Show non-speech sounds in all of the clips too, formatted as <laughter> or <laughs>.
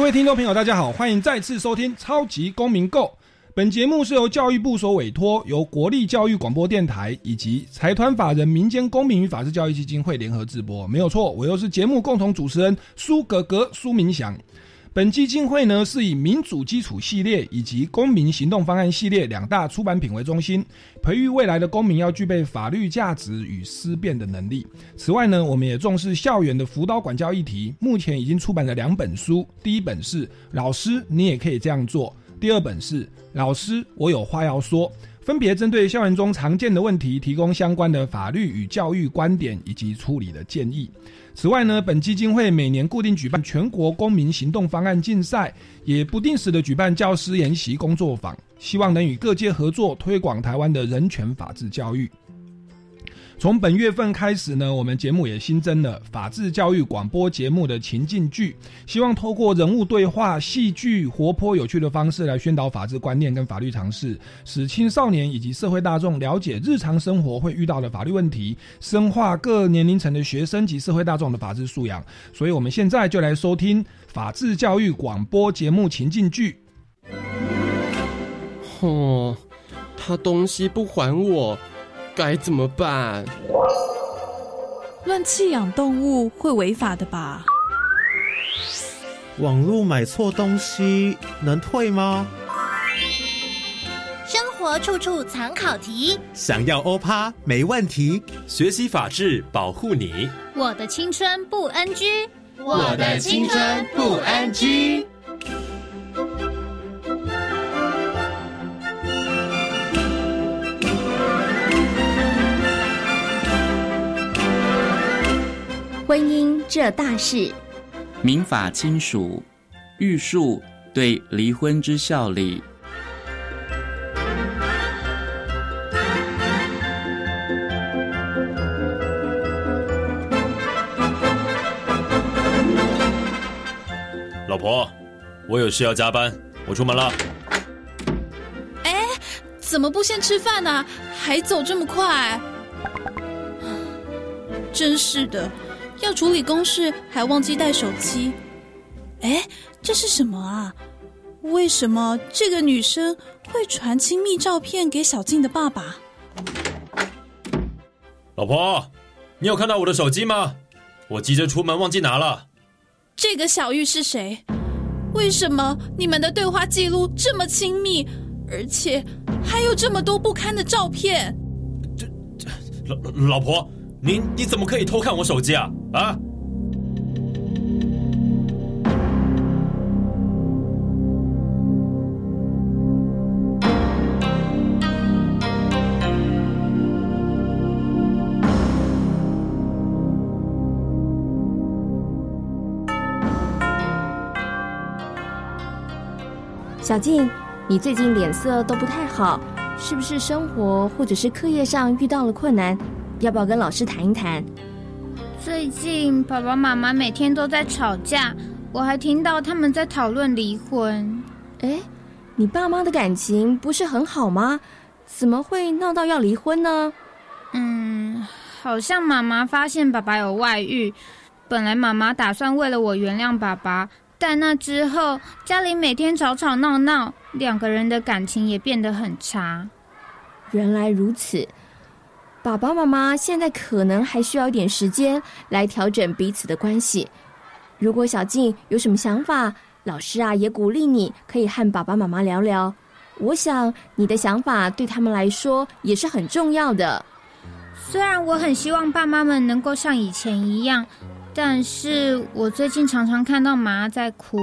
各位听众朋友，大家好，欢迎再次收听《超级公民购》。本节目是由教育部所委托，由国立教育广播电台以及财团法人民间公民与法治教育基金会联合直播。没有错，我又是节目共同主持人苏格格苏明祥。本基金会呢是以民主基础系列以及公民行动方案系列两大出版品为中心，培育未来的公民要具备法律价值与思辨的能力。此外呢，我们也重视校园的辅导管教议题，目前已经出版了两本书，第一本是《老师，你也可以这样做》，第二本是《老师，我有话要说》。分别针对校园中常见的问题，提供相关的法律与教育观点以及处理的建议。此外呢，本基金会每年固定举办全国公民行动方案竞赛，也不定时的举办教师研习工作坊，希望能与各界合作，推广台湾的人权法治教育。从本月份开始呢，我们节目也新增了法治教育广播节目的情境剧，希望透过人物对话、戏剧、活泼有趣的方式来宣导法治观念跟法律常识，使青少年以及社会大众了解日常生活会遇到的法律问题，深化各年龄层的学生及社会大众的法治素养。所以，我们现在就来收听法治教育广播节目情境剧。哦，他东西不还我。该怎么办？乱弃养动物会违法的吧？网络买错东西能退吗？生活处处藏考题，想要欧趴没问题。学习法治，保护你。我的青春不 NG，我的青春不 NG。婚姻这大事，民法亲属玉树对离婚之效力。老婆，我有事要加班，我出门了。哎，怎么不先吃饭呢？还走这么快？真是的。要处理公事，还忘记带手机。哎，这是什么啊？为什么这个女生会传亲密照片给小静的爸爸？老婆，你有看到我的手机吗？我急着出门忘记拿了。这个小玉是谁？为什么你们的对话记录这么亲密，而且还有这么多不堪的照片？这这，老老婆。你你怎么可以偷看我手机啊？啊！小静，你最近脸色都不太好，是不是生活或者是课业上遇到了困难？要不要跟老师谈一谈？最近爸爸妈妈每天都在吵架，我还听到他们在讨论离婚。哎，你爸妈的感情不是很好吗？怎么会闹到要离婚呢？嗯，好像妈妈发现爸爸有外遇，本来妈妈打算为了我原谅爸爸，但那之后家里每天吵吵闹闹，两个人的感情也变得很差。原来如此。爸爸妈妈现在可能还需要一点时间来调整彼此的关系。如果小静有什么想法，老师啊也鼓励你可以和爸爸妈妈聊聊。我想你的想法对他们来说也是很重要的。虽然我很希望爸妈们能够像以前一样，但是我最近常常看到妈在哭，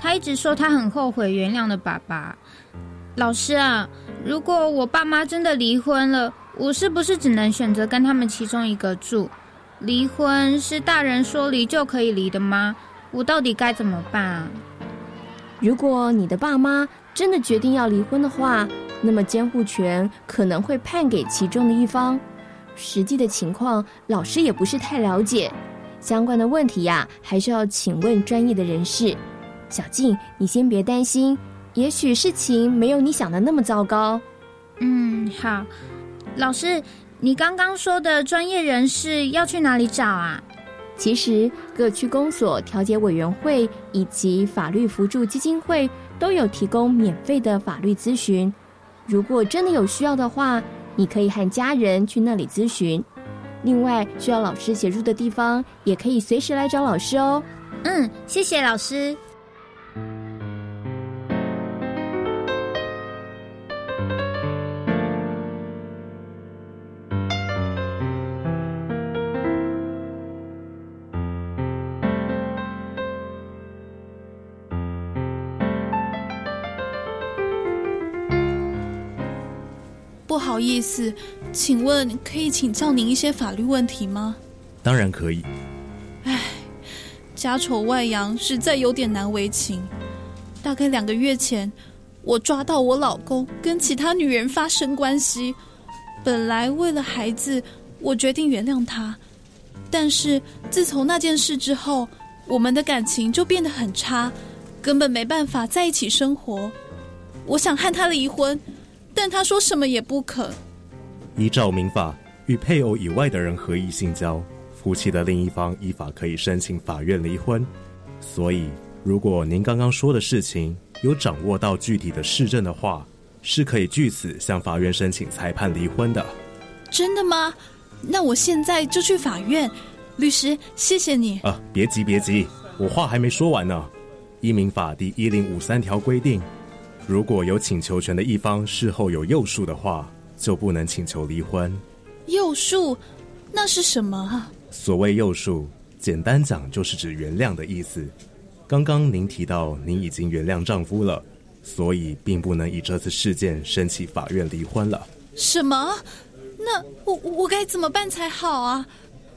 她一直说她很后悔原谅了爸爸。老师啊，如果我爸妈真的离婚了，我是不是只能选择跟他们其中一个住？离婚是大人说离就可以离的吗？我到底该怎么办啊？如果你的爸妈真的决定要离婚的话，那么监护权可能会判给其中的一方。实际的情况，老师也不是太了解。相关的问题呀，还是要请问专业的人士。小静，你先别担心，也许事情没有你想的那么糟糕。嗯，好。老师，你刚刚说的专业人士要去哪里找啊？其实各区公所调解委员会以及法律扶助基金会都有提供免费的法律咨询。如果真的有需要的话，你可以和家人去那里咨询。另外，需要老师协助的地方，也可以随时来找老师哦。嗯，谢谢老师。不好意思，请问可以请教您一些法律问题吗？当然可以。唉，家丑外扬，实在有点难为情。大概两个月前，我抓到我老公跟其他女人发生关系。本来为了孩子，我决定原谅他。但是自从那件事之后，我们的感情就变得很差，根本没办法在一起生活。我想和他离婚。但他说什么也不肯。依照民法，与配偶以外的人合意性交，夫妻的另一方依法可以申请法院离婚。所以，如果您刚刚说的事情有掌握到具体的事证的话，是可以据此向法院申请裁判离婚的。真的吗？那我现在就去法院。律师，谢谢你。啊，别急别急，我话还没说完呢。依民法第一零五三条规定。如果有请求权的一方事后有诱诉的话，就不能请求离婚。诱诉，那是什么啊？所谓诱诉，简单讲就是指原谅的意思。刚刚您提到您已经原谅丈夫了，所以并不能以这次事件申请法院离婚了。什么？那我我该怎么办才好啊？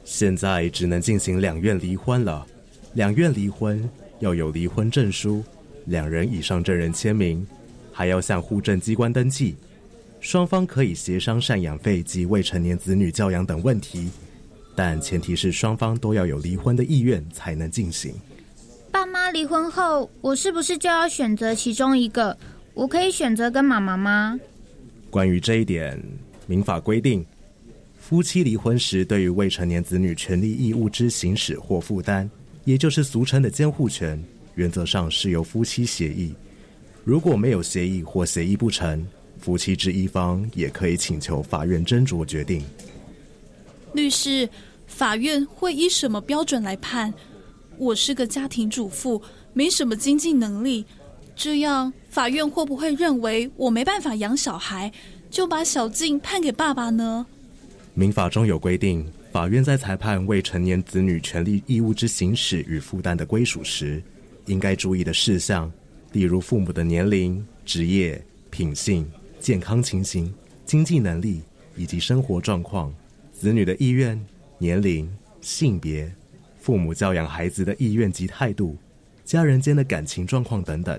现在只能进行两院离婚了。两院离婚要有离婚证书，两人以上证人签名。还要向户政机关登记，双方可以协商赡养费及未成年子女教养等问题，但前提是双方都要有离婚的意愿才能进行。爸妈离婚后，我是不是就要选择其中一个？我可以选择跟妈妈吗？关于这一点，民法规定，夫妻离婚时对于未成年子女权利义务之行使或负担，也就是俗称的监护权，原则上是由夫妻协议。如果没有协议或协议不成，夫妻之一方也可以请求法院斟酌决定。律师，法院会依什么标准来判？我是个家庭主妇，没什么经济能力，这样法院会不会认为我没办法养小孩，就把小静判给爸爸呢？民法中有规定，法院在裁判未成年子女权利义务之行使与负担的归属时，应该注意的事项。例如父母的年龄、职业、品性、健康情形、经济能力以及生活状况、子女的意愿、年龄、性别、父母教养孩子的意愿及态度、家人间的感情状况等等，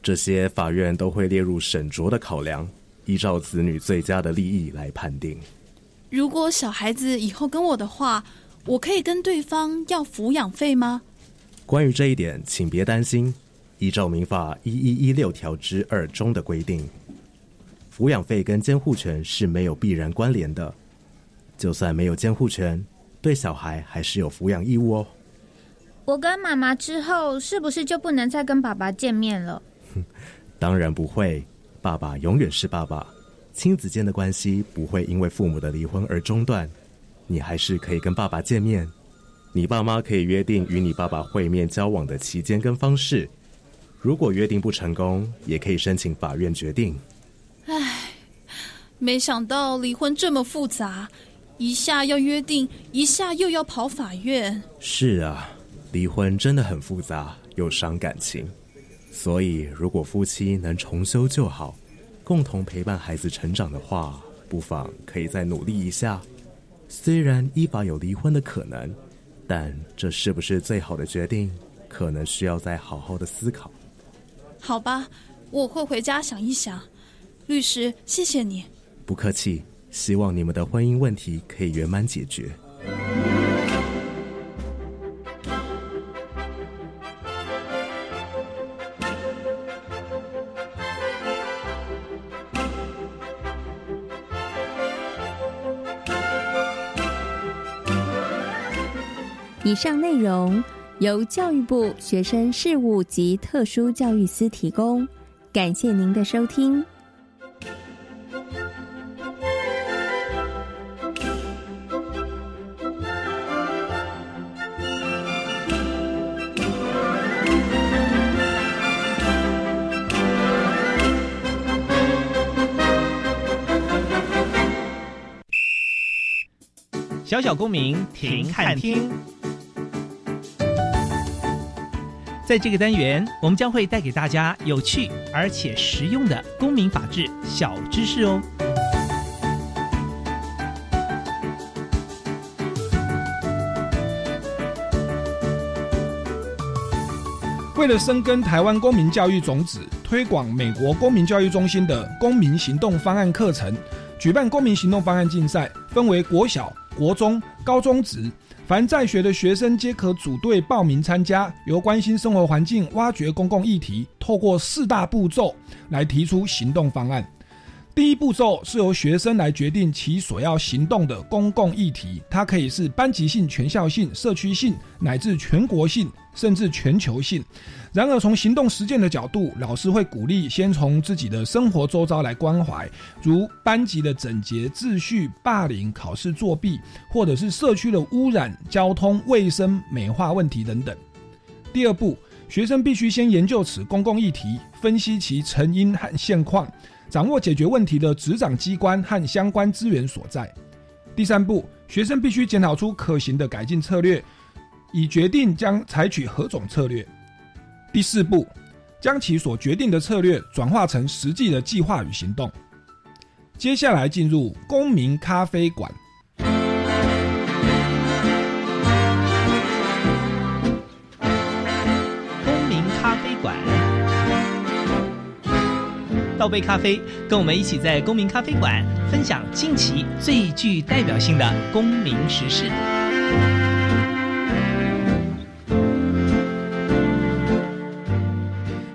这些法院都会列入审酌的考量，依照子女最佳的利益来判定。如果小孩子以后跟我的话，我可以跟对方要抚养费吗？关于这一点，请别担心。依照民法一一一六条之二中的规定，抚养费跟监护权是没有必然关联的。就算没有监护权，对小孩还是有抚养义务哦。我跟妈妈之后，是不是就不能再跟爸爸见面了？<laughs> 当然不会，爸爸永远是爸爸，亲子间的关系不会因为父母的离婚而中断。你还是可以跟爸爸见面，你爸妈可以约定与你爸爸会面交往的期间跟方式。如果约定不成功，也可以申请法院决定。唉，没想到离婚这么复杂，一下要约定，一下又要跑法院。是啊，离婚真的很复杂，又伤感情。所以，如果夫妻能重修旧好，共同陪伴孩子成长的话，不妨可以再努力一下。虽然依法有离婚的可能，但这是不是最好的决定，可能需要再好好的思考。好吧，我会回家想一想。律师，谢谢你。不客气，希望你们的婚姻问题可以圆满解决。以上内容由教育部学生事务及特殊教育司提供，感谢您的收听。小小公民停看听。在这个单元，我们将会带给大家有趣而且实用的公民法治小知识哦。为了深耕台湾公民教育种子，推广美国公民教育中心的公民行动方案课程，举办公民行动方案竞赛，分为国小、国中、高中职。凡在学的学生皆可组队报名参加，由关心生活环境、挖掘公共议题，透过四大步骤来提出行动方案。第一步骤是由学生来决定其所要行动的公共议题，它可以是班级性、全校性、社区性，乃至全国性，甚至全球性。然而，从行动实践的角度，老师会鼓励先从自己的生活周遭来关怀，如班级的整洁秩序、霸凌、考试作弊，或者是社区的污染、交通卫生美化问题等等。第二步，学生必须先研究此公共议题，分析其成因和现况，掌握解决问题的执掌机关和相关资源所在。第三步，学生必须检讨出可行的改进策略，以决定将采取何种策略。第四步，将其所决定的策略转化成实际的计划与行动。接下来进入公民咖啡馆。倒杯咖啡，跟我们一起在公民咖啡馆分享近期最具代表性的公民时事。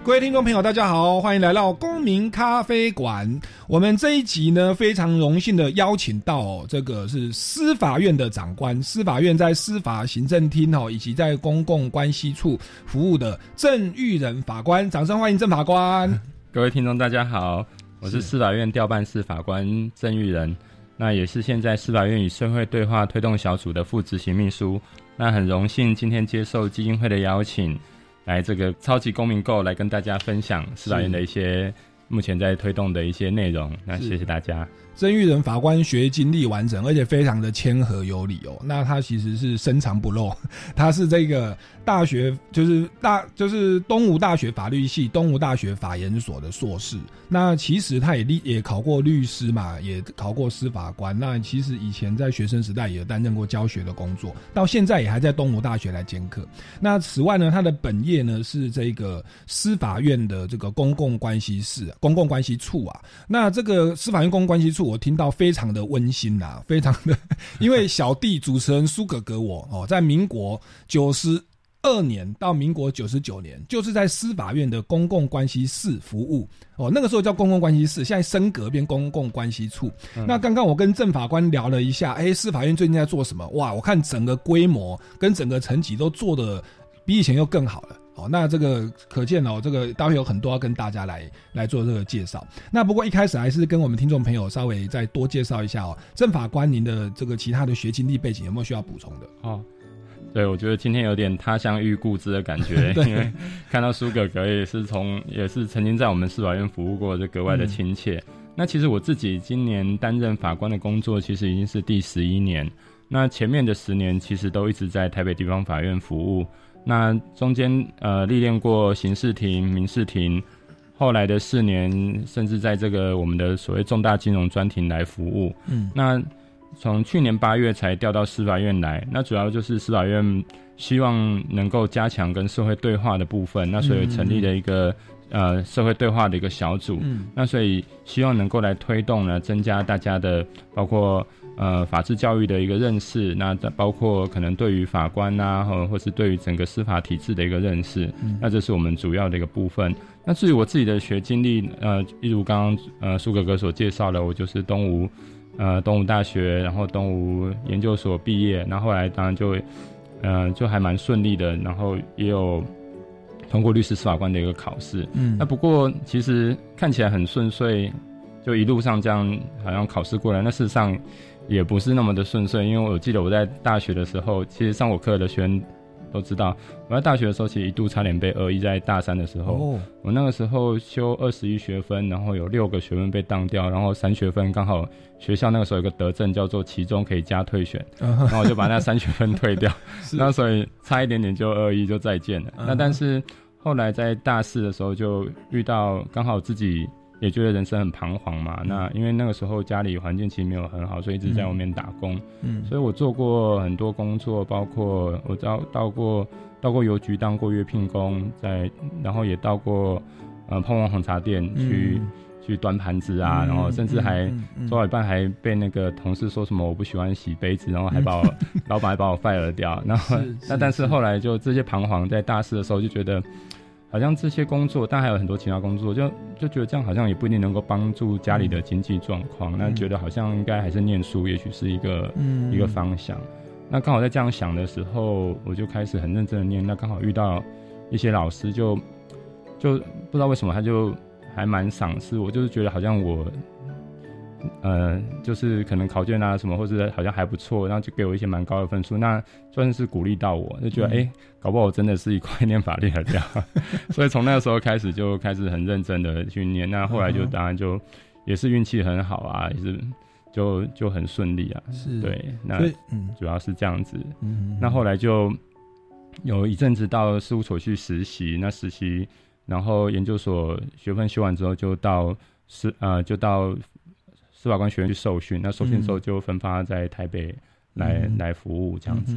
各位听众朋友，大家好，欢迎来到公民咖啡馆。我们这一集呢，非常荣幸的邀请到这个是司法院的长官，司法院在司法行政厅哦，以及在公共关系处服务的郑玉仁法官，掌声欢迎郑法官。各位听众，大家好，我是司法院调办司法官郑玉仁，那也是现在司法院与社会对话推动小组的副执行秘书。那很荣幸今天接受基金会的邀请。来这个超级公民购来跟大家分享司法院的一些目前在推动的一些内容，那谢谢大家。曾玉仁法官学经历完整，而且非常的谦和有礼哦。那他其实是深藏不露，<laughs> 他是这个大学就是大就是东吴大学法律系、东吴大学法研所的硕士。那其实他也立也考过律师嘛，也考过司法官。那其实以前在学生时代也担任过教学的工作，到现在也还在东吴大学来兼课。那此外呢，他的本业呢是这个司法院的这个公共关系室、公共关系处啊。那这个司法院公共关系处。我听到非常的温馨呐，<laughs> 非常的，因为小弟主持人苏哥哥我哦，在民国九十二年到民国九十九年，就是在司法院的公共关系室服务哦，那个时候叫公共关系室，现在升格变公共关系处。那刚刚我跟郑法官聊了一下，哎，司法院最近在做什么？哇，我看整个规模跟整个层级都做的比以前又更好了。哦，那这个可见哦，这个待会有很多要跟大家来来做这个介绍。那不过一开始还是跟我们听众朋友稍微再多介绍一下哦，郑法官您的这个其他的学经历背景有没有需要补充的？哦，对，我觉得今天有点他乡遇故知的感觉，<laughs> 因为看到苏哥哥也是从也是曾经在我们司法院服务过，就格外的亲切。那其实我自己今年担任法官的工作，其实已经是第十一年。那前面的十年其实都一直在台北地方法院服务。那中间呃历练过刑事庭、民事庭，后来的四年甚至在这个我们的所谓重大金融专庭来服务。嗯，那从去年八月才调到司法院来，那主要就是司法院希望能够加强跟社会对话的部分，那所以成立了一个呃社会对话的一个小组，嗯。那所以希望能够来推动呢，增加大家的包括呃法治教育的一个认识，那包括可能对于法官呐、或或是对于整个司法体制的一个认识，嗯那这是我们主要的一个部分。那至于我自己的学经历，呃，一如刚刚呃苏哥哥所介绍的，我就是东吴呃东吴大学，然后东吴研究所毕业，那后后来当然就呃就还蛮顺利的，然后也有通过律师司法官的一个考试。嗯那不过其实看起来很顺遂，就一路上这样好像考试过来，那事实上也不是那么的顺遂，因为我记得我在大学的时候，其实上我课的学生都知道，我在大学的时候其实一度差点被恶意，在大三的时候，哦。我那个时候修二十一学分，然后有六个学分被当掉，然后三学分刚好学校那个时候有个德政叫做其中可以加退选，嗯然后我就把那三学分退掉，<laughs> 那所以差一点点就二一就再见了。嗯那但是后来在大四的时候就遇到刚好自己也觉得人生很彷徨嘛，那因为那个时候家里环境其实没有很好，所以一直在外面打工。嗯所以我做过很多工作，包括我到到过到过邮局当过月聘工，在然后也到过呃碰碰红茶店去、嗯去端盘子啊，嗯然后甚至还做到一半还被那个同事说什么我不喜欢洗杯子，然后还把我、<laughs> 老板还把我 fire 掉。然后是那但是后来就这些彷徨，在大四的时候就觉得。好像这些工作，但还有很多其他工作，就就觉得这样好像也不一定能够帮助家里的经济状况。那觉得好像应该还是念书，也许是一个、嗯一个方向。那刚好在这样想的时候，我就开始很认真的念。那刚好遇到一些老师就，就不知道为什么他就还蛮赏识我，就是觉得好像我，呃，就是可能考卷啊什么，或者好像还不错，然后就给我一些蛮高的分数。那算是鼓励到我，就觉得哎、搞不好我真的是一块 <laughs> 念法律的料。<laughs> 所以从那个时候开始就开始很认真的去念。那后来就当然就也是运气很好啊，也是就就很顺利啊。是对，那嗯主要是这样子。嗯那后来就有一阵子到事务所去实习，那实习，然后研究所学分修完之后，就到是呃就到司法官学院去受训。那受训之后就分发在台北来、嗯来服务这样子。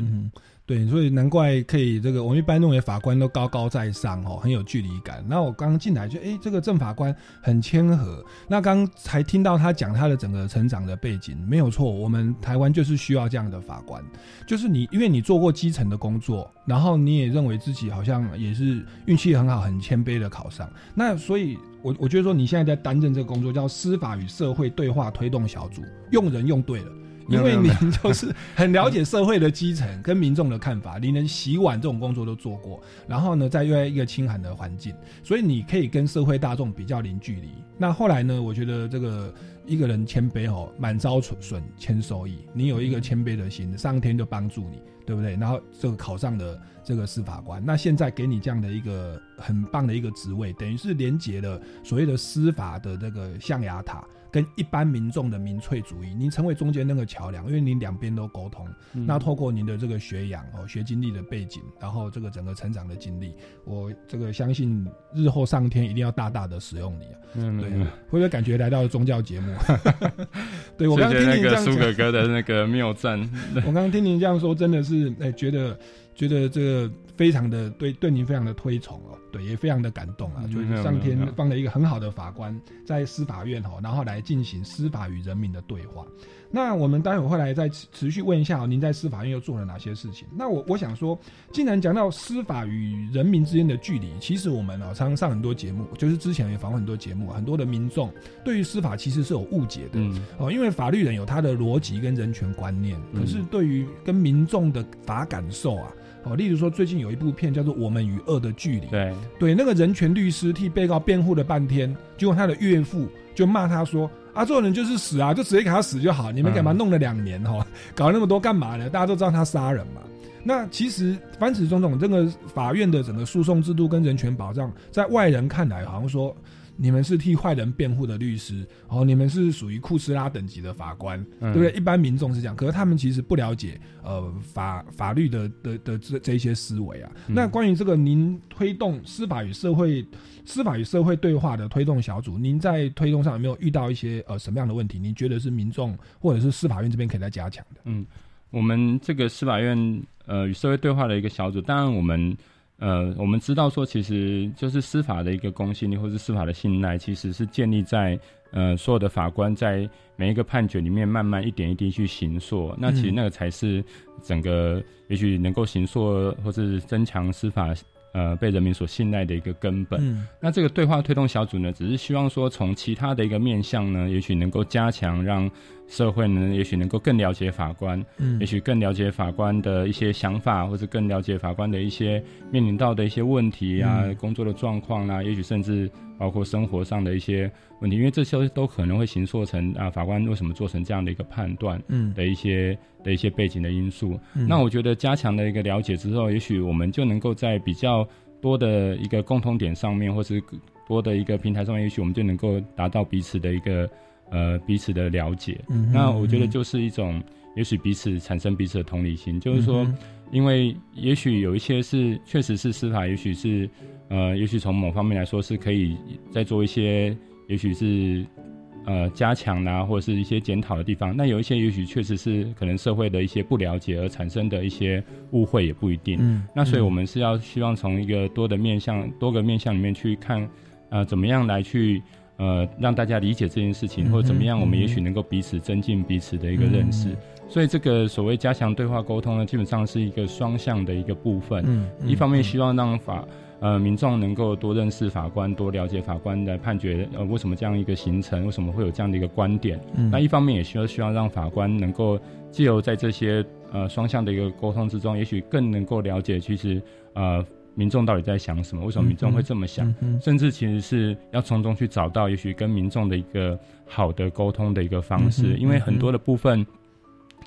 对，所以难怪可以这个，我们一般认为法官都高高在上哦，很有距离感。那我刚刚进来就，哎，这个正法官很谦和。那刚才听到他讲他的整个成长的背景，没有错，我们台湾就是需要这样的法官，就是你，因为你做过基层的工作，然后你也认为自己好像也是运气很好，很谦卑的考上。那所以我我觉得说，你现在在担任这个工作叫司法与社会对话推动小组，用人用对了。因为您就是 <laughs> 很了解社会的基层跟民众的看法，你连洗碗这种工作都做过，然后呢，在又在一个清寒的环境，所以你可以跟社会大众比较零距离。那后来呢，我觉得这个一个人谦卑哦，满招损，谦受益。你有一个谦卑的心，上天就帮助你，对不对？然后这个考上了这个司法官，那现在给你这样的一个很棒的一个职位，等于是连接了所谓的司法的这个象牙塔。跟一般民众的民粹主义，您成为中间那个桥梁，因为您两边都沟通。嗯那透过您的这个学养哦、学经历的背景，然后这个整个成长的经历，我这个相信日后上天一定要大大的使用你啊。对，嗯嗯会不会感觉来到了宗教节目？<laughs> 对 <laughs> 我刚刚听那个您这样讲苏哥哥的那个谬赞，我刚刚听您这样说，真的是哎、觉得觉得这个非常的对对您非常的推崇哦，对，也非常的感动啊，嗯就是上天放了一个很好的法官在司法院哦，然后来进行司法与人民的对话。那我们待会会来再持持续问一下、哦，您在司法院又做了哪些事情？那我我想说，既然讲到司法与人民之间的距离，其实我们哦常常上很多节目，就是之前也访问很多节目，很多的民众对于司法其实是有误解的、嗯哦，因为法律人有他的逻辑跟人权观念，嗯可是对于跟民众的法感受啊。哦，例如说，最近有一部片叫做《我们与恶的距离》，对对，那个人权律师替被告辩护了半天，结果他的岳父就骂他说：“啊，这种人就是死啊，就直接给他死就好，你们干嘛弄了两年哈、哦，搞那么多干嘛呢？大家都知道他杀人嘛。”那其实凡此种种，这个法院的整个诉讼制度跟人权保障，在外人看来好像说你们是替坏人辩护的律师，哦，你们是属于库斯拉等级的法官，对不对？一般民众是这样，可是他们其实不了解呃法法律的的的这这一些思维啊。那关于这个，您推动司法与社会司法与社会对话的推动小组，您在推动上有没有遇到一些呃什么样的问题？您觉得是民众或者是司法院这边可以再加强的？嗯，我们这个司法院呃与社会对话的一个小组，当然我们。呃，我们知道说，其实就是司法的一个公信力，或是司法的信赖，其实是建立在呃所有的法官在每一个判决里面慢慢一点一滴去行塑。那其实那个才是整个也许能够行塑，或是增强司法呃被人民所信赖的一个根本。那这个对话推动小组呢，只是希望说从其他的一个面向呢，也许能够加强让。社会呢，也许能够更了解法官，嗯，也许更了解法官的一些想法，或者更了解法官的一些面临到的一些问题啊，工作的状况啊，也许甚至包括生活上的一些问题，因为这些都可能会形塑成啊，法官为什么做成这样的一个判断，嗯，的一些的一些背景的因素。那我觉得加强的一个了解之后，也许我们就能够在比较多的一个共通点上面，或是多的一个平台上面，也许我们就能够达到彼此的一个。呃，彼此的了解，嗯那我觉得就是一种，也许彼此产生彼此的同理心，就是说，因为也许有一些是确实是司法，也许是呃，也许从某方面来说是可以再做一些，也许是呃加强啊，或者是一些检讨的地方。那有一些也许确实是可能社会的一些不了解而产生的一些误会，也不一定。嗯，那所以我们是要希望从一个多的面向、多个面向里面去看，呃，怎么样来去。呃，让大家理解这件事情，或者怎么样，我们也许能够彼此增进彼此的一个认识。所以，这个所谓加强对话沟通呢，基本上是一个双向的一个部分。嗯，一方面希望让法呃民众能够多认识法官，多了解法官的判决，呃，为什么这样一个形成，为什么会有这样的一个观点。嗯，那一方面也需要希望让法官能够借由在这些呃双向的一个沟通之中，也许更能够了解，其实呃。民众到底在想什么？为什么民众会这么想？甚至其实是要从中去找到，也许跟民众的一个好的沟通的一个方式。因为很多的部分，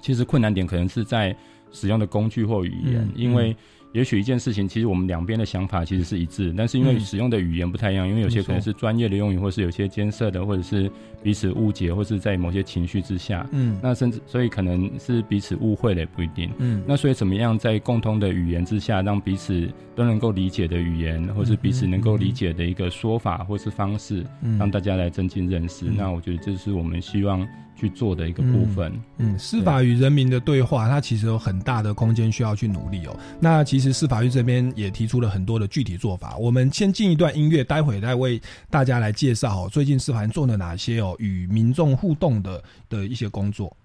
其实困难点可能是在使用的工具或语言，因为。也许一件事情，其实我们两边的想法其实是一致，但是因为使用的语言不太一样，因为有些可能是专业的用语，或是有些艰涩的，或者是彼此误解，或是在某些情绪之下，嗯，那甚至所以可能是彼此误会了也不一定，嗯，那所以怎么样在共通的语言之下，让彼此都能够理解的语言，或是彼此能够理解的一个说法或是方式，让大家来增进认识，那我觉得这是我们希望。去做的一个部分，嗯，司法与人民的对话，它其实有很大的空间需要去努力哦。那其实司法院这边也提出了很多的具体做法。我们先进一段音乐，待会再为大家来介绍哦，最近司法院做了哪些哦与民众互动的的一些工作。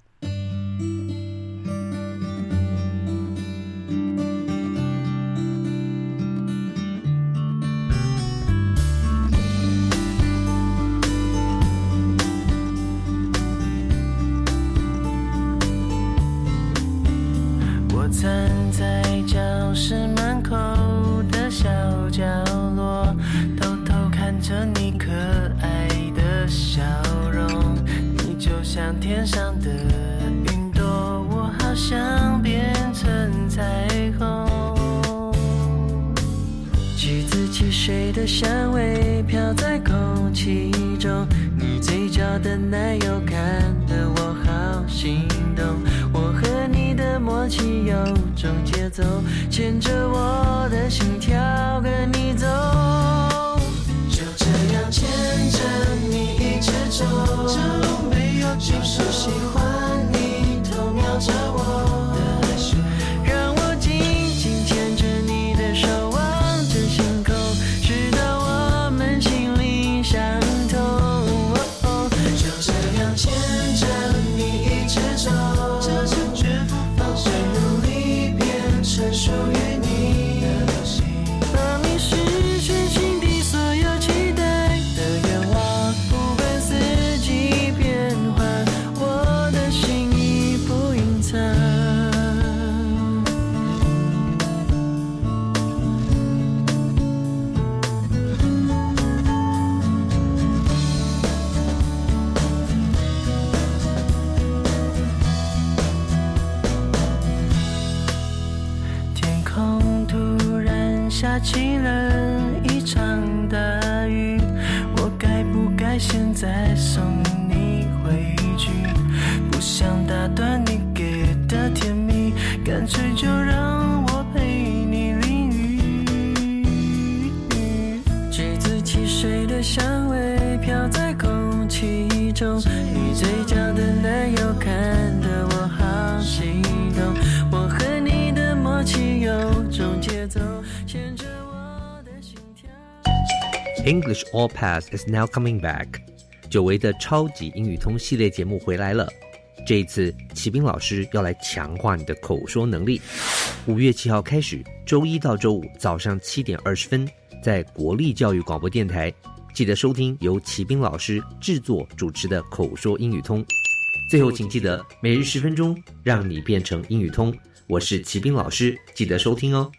All Pass is now coming back。久违的超级英语通系列节目回来了。这一次，骑兵老师要来强化你的口说能力。五月七号开始，周一到周五早上七点二十分，在国立教育广播电台，记得收听由骑兵老师制作主持的口说英语通。最后，请记得每日十分钟，让你变成英语通。我是骑兵老师，记得收听哦。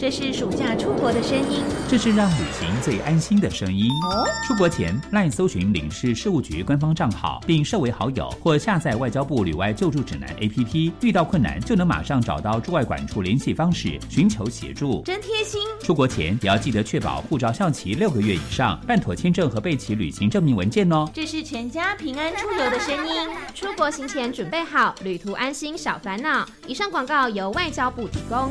这是暑假出国的声音。这是让旅行最安心的声音。哦，出国前赖搜寻领事事务局官方账号，并设为好友，或下载外交部旅外救助指南 APP，遇到困难就能马上找到驻外馆处联系方式，寻求协助。真贴心。出国前也要记得确保护照效期六个月以上，办妥签证和备齐旅行证明文件哦。这是全家平安出游的声音。出国行前准备好，旅途安心少烦恼。以上广告由外交部提供。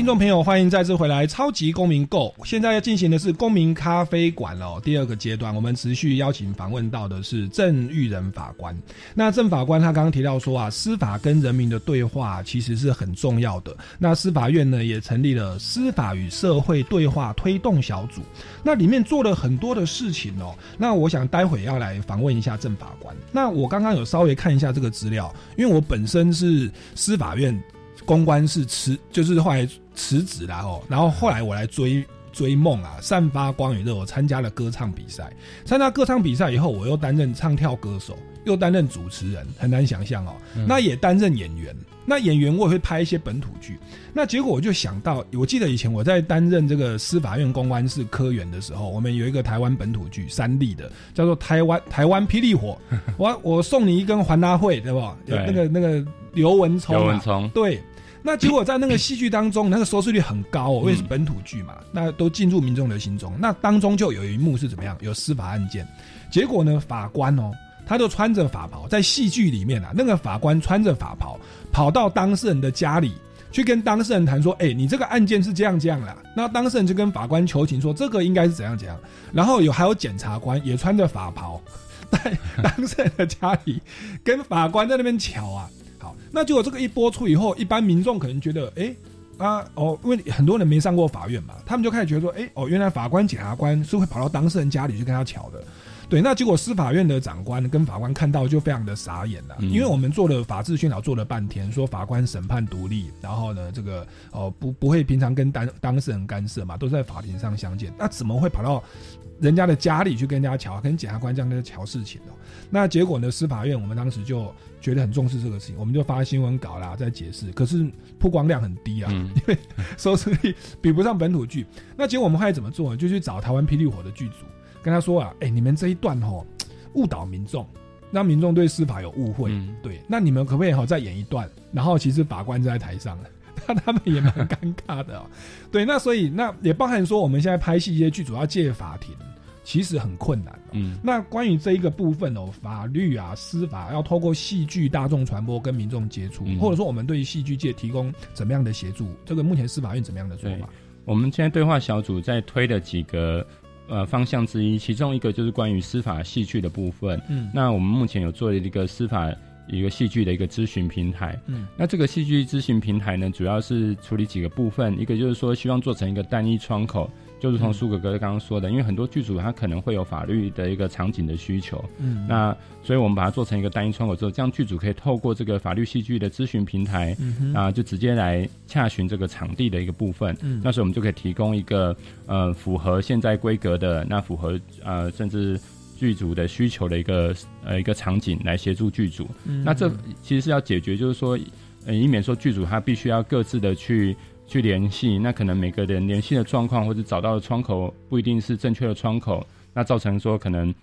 听众朋友，欢迎再次回来《超级公民购》。现在要进行的是公民咖啡馆哦，第二个阶段，我们持续邀请访问到的是郑玉仁法官。那郑法官他刚刚提到说啊，司法跟人民的对话其实是很重要的。那司法院呢也成立了司法与社会对话推动小组，那里面做了很多的事情哦。那我想待会要来访问一下郑法官。那我刚刚有稍微看一下这个资料，因为我本身是司法院。公关是辞，就是后来辞职啦哦，然后后来我来追追梦啊，散发光与热，我参加了歌唱比赛，参加歌唱比赛以后，我又担任唱跳歌手，又担任主持人，很难想象哦。嗯那也担任演员，那演员我也会拍一些本土剧。那结果我就想到，我记得以前我在担任这个司法院公关室科员的时候，我们有一个台湾本土剧三立的，叫做台湾台湾霹雳火。<laughs> 我我送你一根环拉会，对不？那个那个刘文聪、啊，刘文聪对。那结果在那个戏剧当中，那个收视率很高哦，因为是本土剧嘛，那都进入民众的心中。那当中就有一幕是怎么样？有司法案件，结果呢，法官哦，他就穿着法袍，在戏剧里面啊，那个法官穿着法袍跑到当事人的家里，去跟当事人谈说：“哎、你这个案件是这样这样啦。”那当事人就跟法官求情说：“这个应该是怎样怎样。”然后有还有检察官也穿着法袍，在当事人的家里跟法官在那边瞧啊。好，那结果这个一播出以后，一般民众可能觉得，哎、啊哦，因为很多人没上过法院嘛，他们就开始觉得说，哎、哦，原来法官、检察官是会跑到当事人家里去跟他瞧的。对，那结果司法院的长官跟法官看到就非常的傻眼了，嗯因为我们做了法制宣导做了半天，说法官审判独立，然后呢，这个哦不不会平常跟当当事人干涉嘛，都是在法庭上相见，那怎么会跑到人家的家里去跟人家瞧，跟检察官这样跟他瞧事情哦？那结果呢，司法院我们当时就觉得很重视这个事情，我们就发新闻稿啦，在解释，可是曝光量很低啊，因为收视率比不上本土剧。那结果我们后来怎么做呢？就去找台湾霹雳火的剧组。跟他说啊，哎、你们这一段吼误导民众，让民众对司法有误会。对，那你们可不可以好再演一段？然后其实法官就在台上了，那 <laughs> 他们也蛮尴尬的、哦。对，那所以那也包含说我们现在拍戏一些剧组要借法庭。其实很困难。嗯，那关于这一个部分哦，法律啊、司法要透过戏剧大众传播跟民众接触，或者说我们对戏剧界提供怎么样的协助？这个目前司法院怎么样的做法？我们现在对话小组在推的几个呃方向之一，其中一个就是关于司法戏剧的部分。嗯，那我们目前有做了一个司法。一个戏剧的一个咨询平台，嗯，那这个戏剧咨询平台呢，主要是处理几个部分，一个就是说希望做成一个单一窗口，就如同苏哥哥刚刚说的，因为很多剧组他可能会有法律的一个场景的需求，嗯，那所以我们把它做成一个单一窗口之后，这样剧组可以透过这个法律戏剧的咨询平台，嗯啊，就直接来洽询这个场地的一个部分，嗯，那时候我们就可以提供一个呃符合现在规格的，那符合呃甚至。剧组的需求的一个呃一个场景来协助剧组，那这其实是要解决，就是说，呃，以免说剧组他必须要各自的去去联系，那可能每个人联系的状况或者找到的窗口不一定是正确的窗口，那造成说可能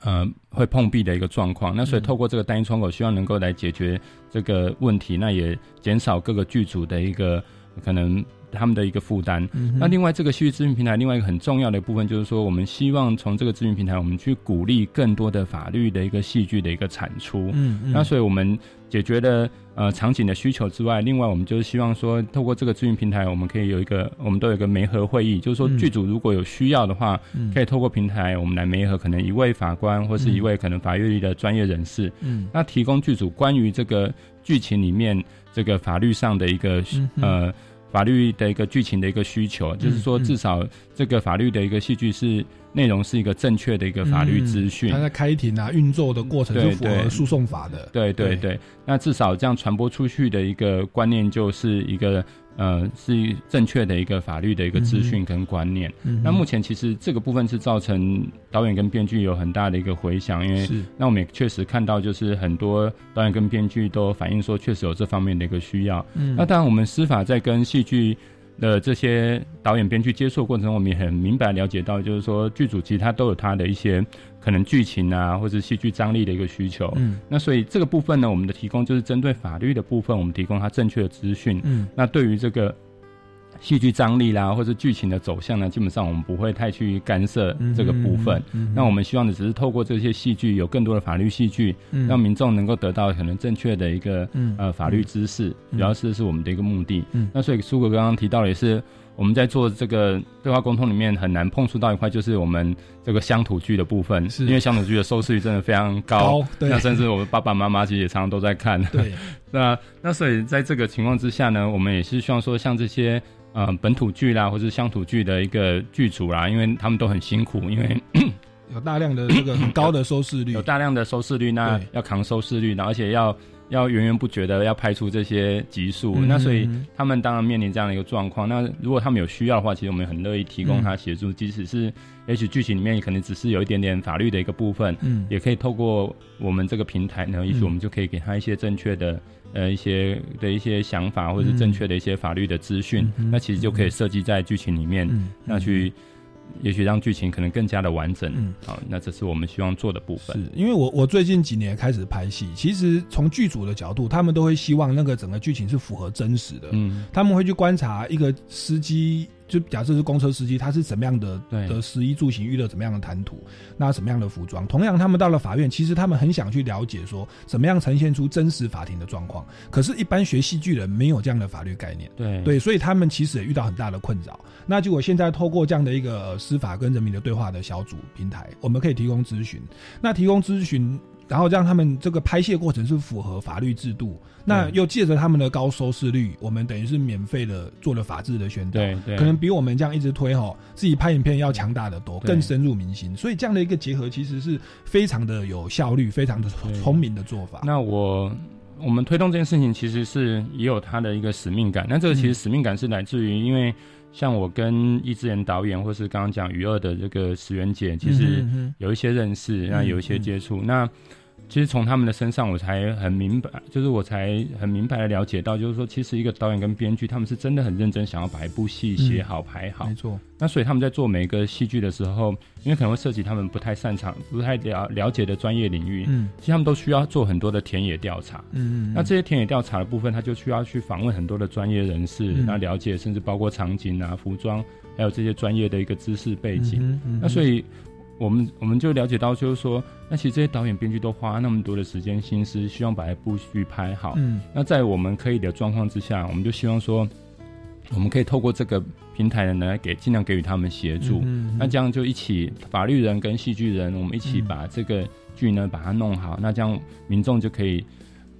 呃会碰壁的一个状况。那所以透过这个单一窗口，希望能够来解决这个问题，那也减少各个剧组的一个可能。他们的一个负担。那另外，这个戏剧咨询平台另外一个很重要的部分，就是说，我们希望从这个咨询平台，我们去鼓励更多的法律的一个戏剧的一个产出。嗯嗯。那所以我们解决了呃场景的需求之外，另外我们就是希望说，透过这个咨询平台，我们可以有一个，我们都有一个媒合会议，就是说剧组如果有需要的话，可以透过平台，我们来媒合可能一位法官或是一位可能法律的专业人士。嗯。那提供剧组关于这个剧情里面这个法律上的一个呃。法律的一个剧情的一个需求，就是说，至少这个法律的一个戏剧是内容是一个正确的一个法律资讯。它在开庭啊运作的过程是符合诉讼法的。对对对，那至少这样传播出去的一个观念就是一个。呃，是正确的一个法律的一个资讯跟观念。那目前其实这个部分是造成导演跟编剧有很大的一个回响，因为那我们也确实看到，就是很多导演跟编剧都反映说，确实有这方面的一个需要。那当然，我们司法在跟戏剧。的这些导演编剧接触过程中，我们也很明白了解到，就是说剧组其实它都有它的一些可能剧情啊，或者戏剧张力的一个需求。嗯，那所以这个部分呢，我们的提供就是针对法律的部分，我们提供它正确的资讯。嗯，那对于这个。戏剧张力啦，或者剧情的走向呢，基本上我们不会太去干涉这个部分。那我们希望的只是透过这些戏剧，有更多的法律戏剧，让民众能够得到可能正确的一个呃法律知识，主要是是我们的一个目的。那所以苏格刚刚提到也是我们在做这个对话沟通里面很难碰触到一块，就是我们这个乡土剧的部分，因为乡土剧的收视率真的非常高，那甚至我们爸爸妈妈其实也常常都在看。对，<laughs> 那那所以在这个情况之下呢，我们也是希望说像这些。呃，本土剧啦，或者乡土剧的一个剧组啦，因为他们都很辛苦，因为有大量的这个很高的收视率，有大量的收视率，那要扛收视率，而且要要源源不绝的要拍出这些集数，那所以他们当然面临这样的一个状况。那如果他们有需要的话，其实我们很乐意提供他协助，即使是也许剧情里面可能只是有一点点法律的一个部分，嗯，也可以透过我们这个平台呢，也许我们就可以给他一些正确的。呃，一些的一些想法，或者是正确的一些法律的资讯，那其实就可以设计在剧情里面，那去，也许让剧情可能更加的完整。嗯好，那这是我们希望做的部分。是因为我我最近几年开始拍戏，其实从剧组的角度，他们都会希望那个整个剧情是符合真实的。嗯，他们会去观察一个司机。就假设是公车司机，他是怎么样的的食衣住行遇到怎么样的谈吐，那什么样的服装？同样，他们到了法院，其实他们很想去了解说，怎么样呈现出真实法庭的状况。可是，一般学戏剧人没有这样的法律概念，对对，所以他们其实也遇到很大的困扰。那就我现在透过这样的一个司法跟人民的对话的小组平台，我们可以提供咨询。那提供咨询。然后让他们这个拍摄过程是符合法律制度，那又借着他们的高收视率，我们等于是免费的做了法治的宣导，对，可能比我们这样一直推哈，自己拍影片要强大的多，更深入民心。所以这样的一个结合，其实是非常的有效率，非常的聪明的做法。那我我们推动这件事情，其实是也有它的一个使命感。那这个其实使命感是来自于，因为像我跟易智言导演，或是刚刚讲余二的这个石原姐，其实有一些认识，那有一些接触，那。其实从他们的身上，我才很明白，就是我才很明白的了解到，就是说，其实一个导演跟编剧，他们是真的很认真，想要把一部戏写好、排好。没错。那所以他们在做每一个戏剧的时候，因为可能会涉及他们不太擅长、不太了了解的专业领域，嗯，其实他们都需要做很多的田野调查。嗯嗯。那这些田野调查的部分，他就需要去访问很多的专业人士，那了解甚至包括场景啊、服装，还有这些专业的一个知识背景。那所以。我们我们就了解到，就是说，那其实这些导演编剧都花那么多的时间心思，希望把一部剧拍好。嗯，那在我们可以的状况之下，我们就希望说，我们可以透过这个平台呢，来给尽量给予他们协助。嗯那这样就一起法律人跟戏剧人，我们一起把这个剧呢把它弄好，那这样民众就可以。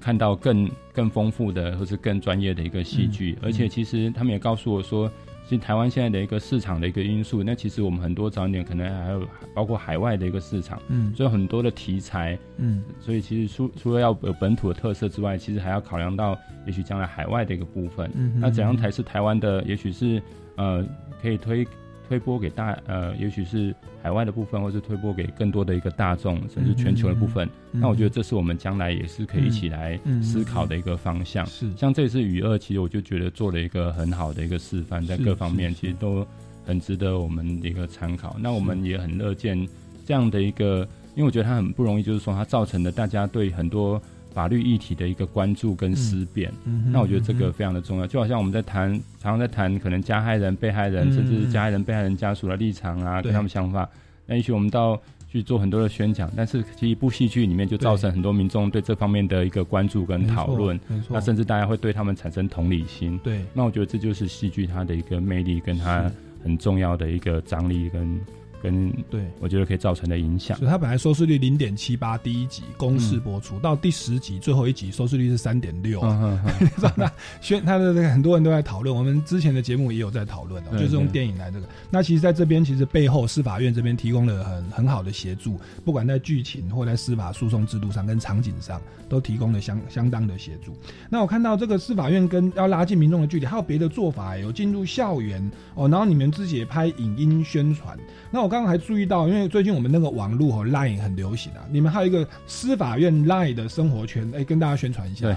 看到更更丰富的或是更专业的一个戏剧，嗯而且其实他们也告诉我说，其实台湾现在的一个市场的一个因素，那其实我们很多早点可能还有包括海外的一个市场，嗯。所以很多的题材，嗯，所以其实除除了要有本土的特色之外，其实还要考量到也许将来海外的一个部分，嗯哼。那怎样才是台湾的，也许是呃可以推。推播给大呃，也许是海外的部分，或是推播给更多的一个大众，甚至全球的部分。嗯那我觉得这是我们将来也是可以一起来嗯思考的一个方向。是像这次雨二，其实我就觉得做了一个很好的一个示范，在各方面其实都很值得我们的一个参考。那我们也很乐见这样的一个，因为我觉得它很不容易，就是说它造成了大家对很多。法律议题的一个关注跟思辨，那我觉得这个非常的重要。就好像我们在谈，常常在谈可能加害人、被害人，嗯。甚至是加害人、被害人家属的立场啊，跟他们想法。那也许我们到去做很多的宣讲，但是其实一部戏剧里面就造成很多民众对这方面的一个关注跟讨论。没错，那甚至大家会对他们产生同理心。对，那我觉得这就是戏剧它的一个魅力，跟它很重要的一个张力跟跟对，我觉得可以造成的影响。所以它本来收视率零点七八，第一集公示播出、到第十集最后一集收视率是三点六，嗯你知道那宣他的这个很多人都在讨论，我们之前的节目也有在讨论哦，对就是用电影来这个。那其实在这边其实背后司法院这边提供了很很好的协助，不管在剧情或在司法诉讼制度上跟场景上都提供了相相当的协助。那我看到这个司法院跟要拉近民众的距离，还有别的做法，有进入校园哦，然后你们自己也拍影音宣传。那我刚刚还注意到，因为最近我们那个网络和 Line 很流行啊，你们还有一个司法院 Line 的生活圈，哎，跟大家宣传一下。对，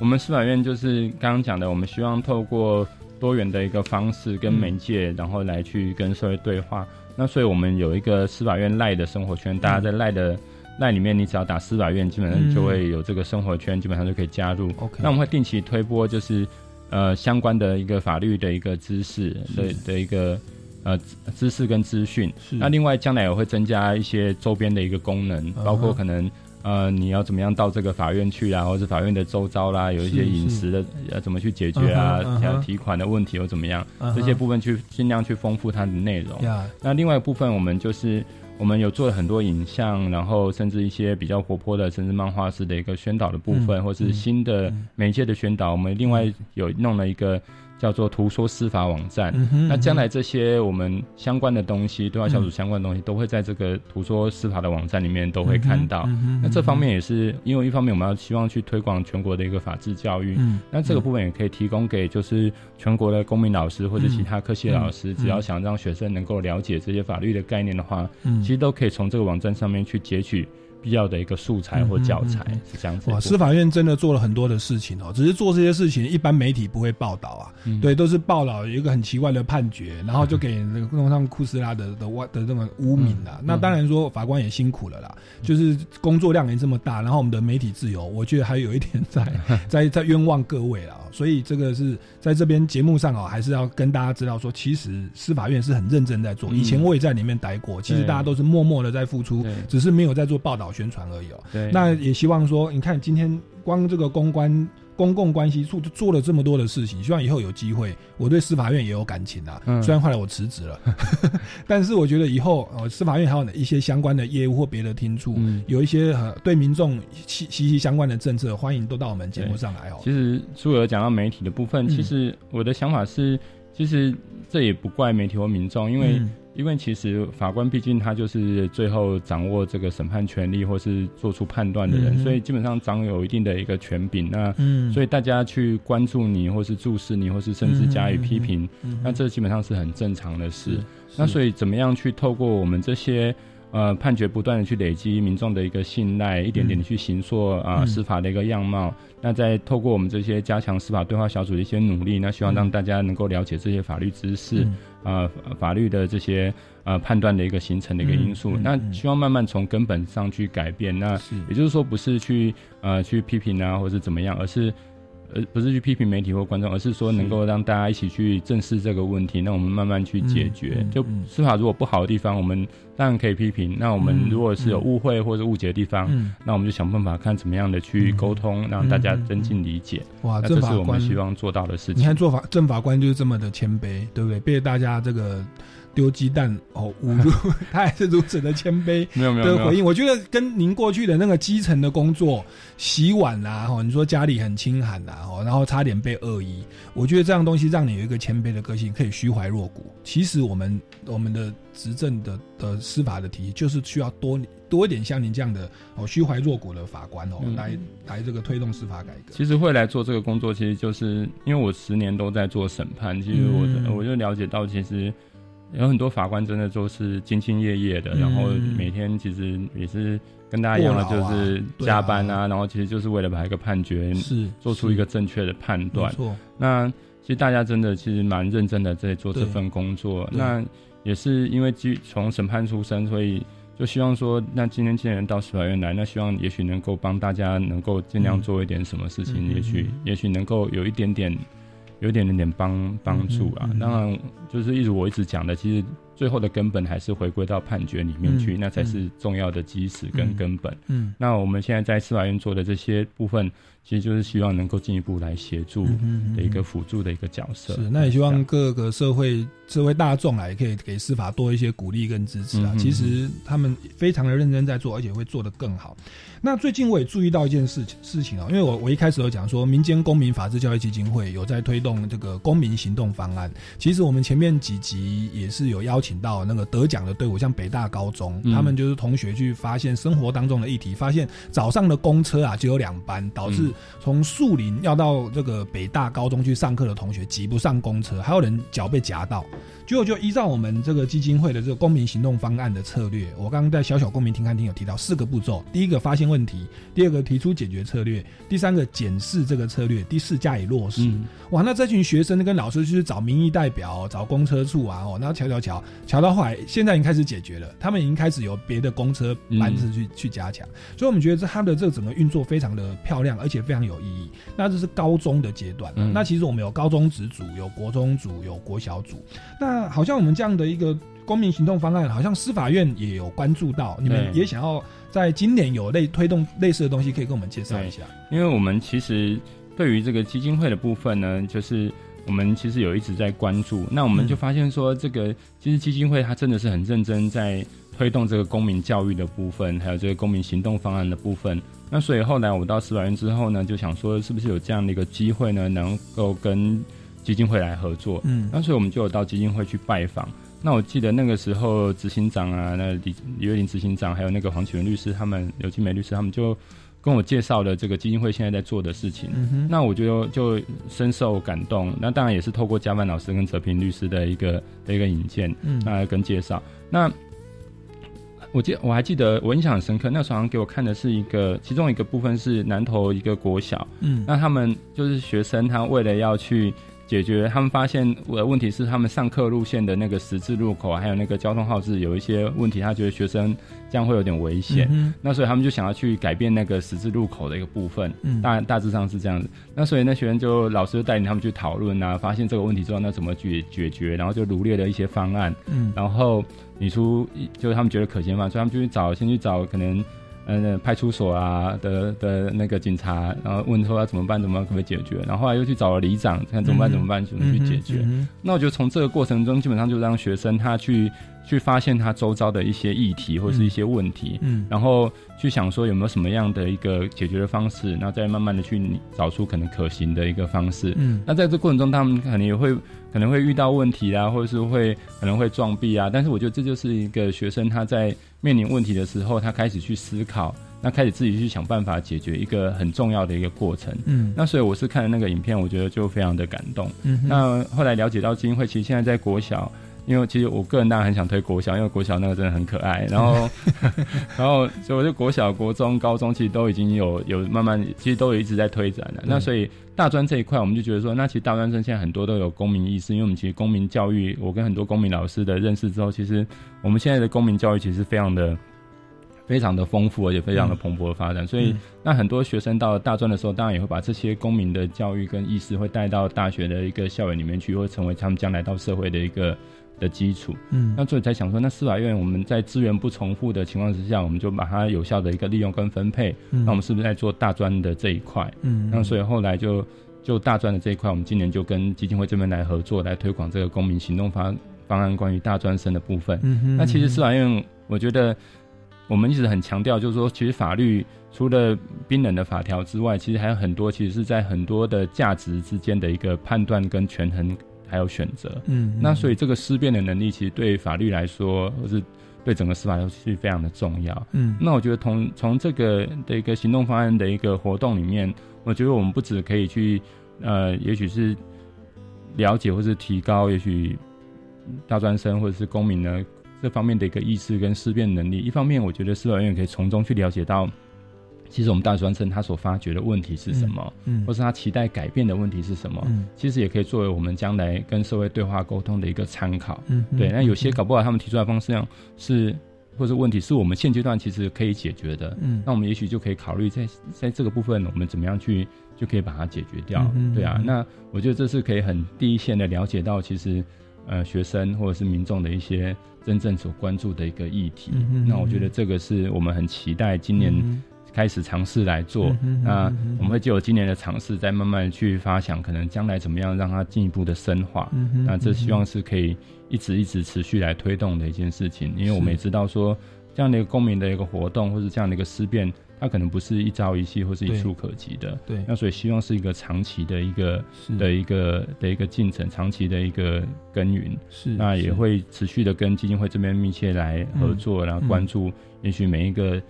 我们司法院就是刚刚讲的，我们希望透过多元的一个方式跟媒介，然后来去跟社会对话。那所以我们有一个司法院 Line 的生活圈，大家在 Line 的赖里面，你只要打司法院，基本上就会有这个生活圈，基本上就可以加入。OK 那我们会定期推播，就是呃相关的一个法律的一个知识的的一个。呃，知知识跟资讯，那另外将来也会增加一些周边的一个功能，嗯包括可能呃你要怎么样到这个法院去啦，或者法院的周遭啦，有一些饮食的要怎么去解决啊嗯哼嗯，哼提款的问题又怎么样这些部分去尽量去丰富它的内容呀。那另外一部分我们就是。我们有做了很多影像，然后甚至一些比较活泼的，甚至漫画式的一个宣导的部分，嗯或是新的媒介的宣导。我们另外有弄了一个叫做“图说司法”网站。嗯哼那将来这些我们相关的东西，对外小组相关的东西，都会在这个“图说司法”的网站里面都会看到。嗯哼那这方面也是因为一方面我们要希望去推广全国的一个法治教育，嗯那这个部分也可以提供给就是全国的公民老师或者其他科系老师，嗯只要想让学生能够了解这些法律的概念的话，嗯其实都可以从这个网站上面去截取必要的一个素材或教材，是这样子哇，司法院真的做了很多的事情哦，只是做这些事情一般媒体不会报道啊，嗯对，都是报道有一个很奇怪的判决，然后就给那个弄上库斯拉的的外的这种污名啦。嗯那当然说法官也辛苦了啦，就是工作量也这么大，然后我们的媒体自由，我觉得还有一点在 <laughs> 在在冤枉各位了。所以这个是在这边节目上哦，还是要跟大家知道说，其实司法院是很认真在做。嗯以前我也在里面待过，其实大家都是默默的在付出，只是没有在做报道宣传而已哦。对那也希望说，你看今天光这个公关。公共关系处就做了这么多的事情，希望以后有机会，我对司法院也有感情啊。嗯虽然后来我辞职了，<laughs> 但是我觉得以后呃司法院还有一些相关的业务或别的厅处，嗯有一些呃对民众息息息相关的政策，欢迎都到我们节目上来哦。其实苏有讲到媒体的部分，嗯其实我的想法是，其实这也不怪媒体或民众，因为、嗯因为其实法官毕竟他就是最后掌握这个审判权利或是做出判断的人，嗯所以基本上掌有一定的一个权柄。那、嗯所以大家去关注你，或是注视你，或是甚至加以批评，那这基本上是很正常的事。那所以怎么样去透过我们这些呃判决不断的去累积民众的一个信赖，一点点的去形塑啊、嗯司法的一个样貌。那再透过我们这些加强司法对话小组的一些努力，那希望让大家能够了解这些法律知识，啊呃，法律的这些呃判断的一个形成的一个因素。嗯嗯那希望慢慢从根本上去改变。那是也就是说，不是去呃去批评啊，或是怎么样，而是呃，不是去批评媒体或观众，而是说能够让大家一起去正视这个问题，那我们慢慢去解决。就司法如果不好的地方，我们当然可以批评；那我们如果是有误会或者误解的地方，那我们就想办法看怎么样的去沟通，让大家增进理解。哇，这是我们希望做到的事情。你看，做法正法官就是这么的谦卑，对不对？被大家这个。丢鸡蛋哦，侮辱 <laughs> 他还是如此的谦卑没有没有的回应。我觉得跟您过去的那个基层的工作，洗碗啦，哦，你说家里很清寒啦，哦，然后差点被恶意，我觉得这样东西让你有一个谦卑的个性，可以虚怀若谷。其实我们我们的执政的的司法的体系，就是需要多多一点像您这样的哦虚怀若谷的法官哦，来来这个推动司法改革。其实会来做这个工作，其实就是因为我十年都在做审判，其实我我就了解到，其实。有很多法官真的都是兢兢业业的，然后每天其实也是跟大家一样的，就是加班啊，然后其实就是为了把一个判决是做出一个正确的判断。错，那其实大家真的其实蛮认真的在做这份工作。那也是因为基从审判出身，所以就希望说，那今天既然到司法院来，那希望也许能够帮大家能够尽量做一点什么事情，也许也许能够有一点点。有点点点帮帮助啊，当然就是一直我一直讲的，其实最后的根本还是回归到判决里面去，那才是重要的基石跟根本。嗯，那我们现在在司法院做的这些部分。其实就是希望能够进一步来协助的一个辅助的一个角色。是，那也希望各个社会社会大众啊，也可以给司法多一些鼓励跟支持啊。其实他们非常的认真在做，而且会做得更好。那最近我也注意到一件事情事情啊，因为我我一开始有讲说，民间公民法治教育基金会有在推动这个公民行动方案。其实我们前面几集也是有邀请到那个得奖的队伍，像北大高中，他们就是同学去发现生活当中的议题，发现早上的公车啊就有两班，导致从树林要到这个北大高中去上课的同学挤不上公车，还有人脚被夹到。结果就依照我们这个基金会的这个公民行动方案的策略，我刚刚在小小公民听看厅有提到四个步骤：第一个发现问题，第二个提出解决策略，第三个检视这个策略，第四加以落实。哇，那这群学生跟老师就是找民意代表、找公车处啊，哦，然后瞧瞧瞧，瞧到后来现在已经开始解决了，他们已经开始有别的公车班次去去加强，所以我们觉得这他的这个整个运作非常的漂亮，而且非常有意义。那这是高中的阶段，那其实我们有高中职组、有国中组、有国小组，那。好像我们这样的一个公民行动方案，好像司法院也有关注到，你们也想要在今年有类推动类似的东西，可以跟我们介绍一下。因为我们其实对于这个基金会的部分呢，就是我们其实有一直在关注。那我们就发现说，这个其实基金会它真的是很认真在推动这个公民教育的部分，还有这个公民行动方案的部分。那所以后来我到司法院之后呢，就想说，是不是有这样的一个机会呢，能够跟基金会来合作，嗯，那所以我们就有到基金会去拜访。那我记得那个时候执行长啊，那李李月林执行长，还有那个黄启文律师，他们刘金梅律师，他们就跟我介绍了这个基金会现在在做的事情。嗯那我就就深受感动。那当然也是透过嘉曼老师跟泽平律师的一个的一个引荐，嗯，那跟介绍。那我记我还记得我印象很深刻，那时候给我看的是一个其中一个部分是南投一个国小，嗯，那他们就是学生，他为了要去。解决他们发现的问题是，他们上课路线的那个十字路口，还有那个交通号志有一些问题，他觉得学生这样会有点危险。嗯那所以他们就想要去改变那个十字路口的一个部分。大大致上是这样子。那所以那学生就老师就带领他们去讨论啊，发现这个问题之后，那怎么解解决？然后就罗列了一些方案。嗯，然后你出就是他们觉得可行嘛，所以他们就去找，先去找可能。嗯，派出所啊的的那个警察，然后问说要怎么办，怎么可不可以解决？然后后来又去找了里长，看怎么办，怎么办，怎么去解决？那我觉得从这个过程中，基本上就让学生他去。去发现他周遭的一些议题或者是一些问题，嗯，然后去想说有没有什么样的一个解决的方式，然后再慢慢的去找出可能可行的一个方式，嗯，那在这过程中，他们可能也会可能会遇到问题啊，或者是会可能会撞壁啊，但是我觉得这就是一个学生他在面临问题的时候，他开始去思考，那开始自己去想办法解决一个很重要的一个过程，嗯，那所以我是看了那个影片，我觉得就非常的感动，嗯，那后来了解到基金会其实现在在国小。因为其实我个人当然很想推国小，因为国小那个真的很可爱。然后，<laughs> 然后所以我就国小、国中、高中其实都已经有有慢慢，其实都有一直在推展的。那所以大专这一块，我们就觉得说，那其实大专生现在很多都有公民意识，因为我们其实公民教育，我跟很多公民老师的认识之后，其实我们现在的公民教育其实非常的非常的丰富，而且非常的蓬勃的发展。所以，那很多学生到了大专的时候，当然也会把这些公民的教育跟意识会带到大学的一个校园里面去，会成为他们将来到社会的一个的基础。嗯，那所以才想说，那司法院我们在资源不重复的情况之下，我们就把它有效的一个利用跟分配。嗯那我们是不是在做大专的这一块？嗯那所以后来就就大专的这一块，我们今年就跟基金会这边来合作，来推广这个公民行动方方案关于大专生的部分。嗯哼那其实司法院，我觉得我们一直很强调，就是说，其实法律除了冰冷的法条之外，其实还有很多，其实是在很多的价值之间的一个判断跟权衡，还有选择。嗯那所以这个思辨的能力，其实对法律来说，或是对整个司法都是非常的重要。嗯那我觉得从从这个的一个行动方案的一个活动里面，我觉得我们不止可以去呃，也许是了解或是提高，也许大专生或者是公民呢这方面的一个意识跟思辨能力。一方面，我觉得司法院可以从中去了解到，其实我们大专生他所发掘的问题是什么，或是他期待改变的问题是什么，嗯。其实也可以作为我们将来跟社会对话沟通的一个参考。对，那有些嗯。搞不好他们提出来方式上是。或者问题是我们现阶段其实可以解决的，嗯。那我们也许就可以考虑在在这个部分，我们怎么样去就可以把它解决掉，嗯嗯对啊嗯，那我觉得这是可以很第一线的了解到，其实呃学生或者是民众的一些真正所关注的一个议题。那我觉得这个是我们很期待今年嗯开始尝试来做。嗯那我们会就有今年的尝试，再慢慢去发想，可能将来怎么样让它进一步的深化。嗯那这希望是可以一直一直持续来推动的一件事情，因为我们也知道说。这样的一个公民的一个活动，或者这样的一个思辨，它可能不是一朝一夕或是一触可及的。对对那所以希望是一个长期的一个的一个的一个进程，长期的一个耕耘。是那也是会持续的跟基金会这边密切来合作，嗯然后关注，也许每一个。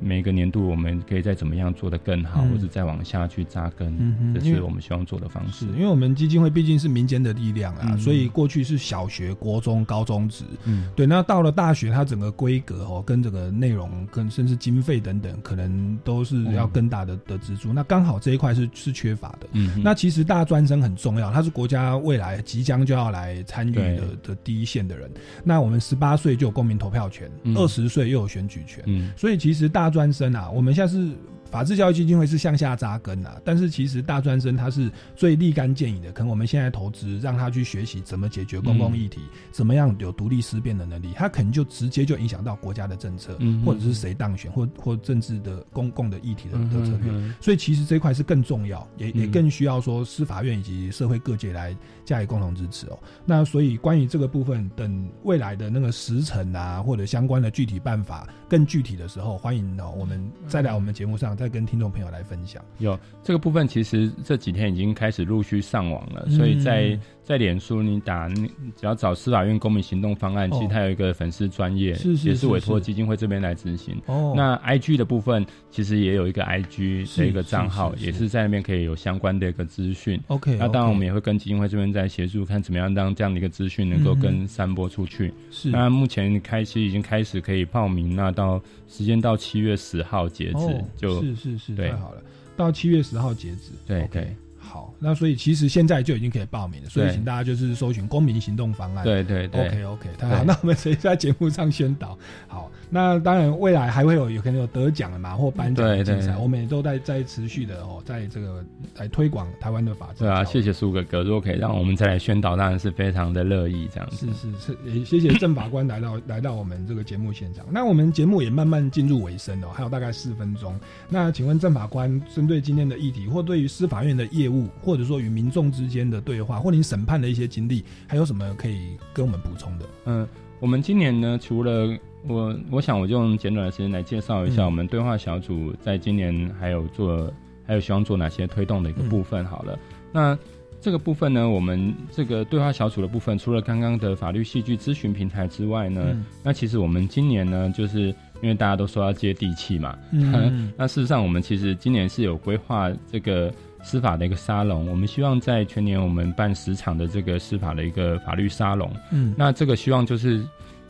每个年度，我们可以再怎么样做得更好，嗯或者再往下去扎根，这嗯这是我们希望做的方式。因为我们基金会毕竟是民间的力量啊，嗯所以过去是小学、国中、高中职，嗯，对。那到了大学，它整个规格哦，跟整个内容、跟甚至经费等等，可能都是要更大的的支出。那刚好这一块是是缺乏的。嗯那其实大专生很重要，他是国家未来即将就要来参与的的第一线的人。那我们十八岁就有公民投票权，嗯二十岁又有选举权，嗯所以其实大大专生啊，我们现在是法治教育基金会是向下扎根啊，但是其实大专生他是最立竿见影的，可能我们现在投资让他去学习怎么解决公共议题，怎么样有独立思辨的能力，他可能就直接就影响到国家的政策，嗯或者是谁当选，或或政治的公共的议题的嗯的策略。嗯所以其实这一块是更重要，也也嗯。更需要说司法院以及社会各界来加以共同支持哦。那所以关于这个部分，等未来的那个时程啊，或者相关的具体办法更具体的时候，欢迎哦我们再来我们节目上再跟听众朋友来分享。有这个部分，其实这几天已经开始陆续上网了，嗯所以在在脸书你打，你只要找司法院公民行动方案，哦其实它有一个粉丝专业，是是也是委托基金会这边来执行。哦那 I G 的部分其实也有一个 I G 的一个账号，也是在那边可以有相关的一个资讯。OK，那当然我们也会跟基金会这边在协助，看怎么样让这样的一个资讯能够跟散播出去。是那目前开始已经开始可以报名，那到时间到七月十号截止，哦，就是是是对太好了，到七月十号截止。对对。好，那所以其实现在就已经可以报名了，所以请大家就是搜寻公民行动方案。对对对 OK OK，太好，那我们直接在节目上宣导。好，那当然未来还会有有可能有得奖的嘛，或颁奖的竞赛，我们也都在在持续的哦，在这个来推广台湾的法治。对啊，谢谢苏哥哥，如果可以让我们再来宣导，当然是非常的乐意这样子。是是是，也谢谢郑法官来到 <laughs> 来到我们这个节目现场。那我们节目也慢慢进入尾声了，还有大概四分钟。那请问郑法官，针对今天的议题，或对于司法院的业务，或者说与民众之间的对话，或您审判的一些经历，还有什么可以跟我们补充的？嗯，我们今年呢，除了我，我想我就用简短的时间来介绍一下嗯我们对话小组在今年还有做，还有希望做哪些推动的一个部分。好了，那这个部分呢，我们这个对话小组的部分，除了刚刚的法律戏剧咨询平台之外呢，嗯那其实我们今年呢，就是因为大家都说要接地气嘛，嗯 <laughs> 那事实上我们其实今年是有规划这个。司法的一个沙龙，我们希望在全年我们办十场的这个司法的一个法律沙龙。嗯那这个希望就是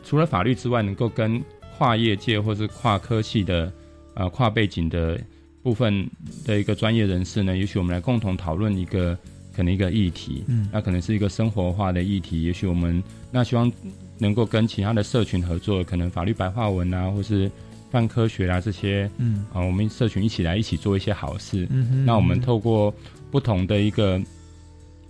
除了法律之外，能够跟跨业界或是跨科系的呃跨背景的部分的一个专业人士呢，也许我们来共同讨论一个可能一个议题，嗯。那可能是一个生活化的议题，也许我们那希望能够跟其他的社群合作，可能法律白话文啊，或是泛科学啊这些，嗯。啊，我们社群一起来一起做一些好事。嗯哼那我们透过不同的一个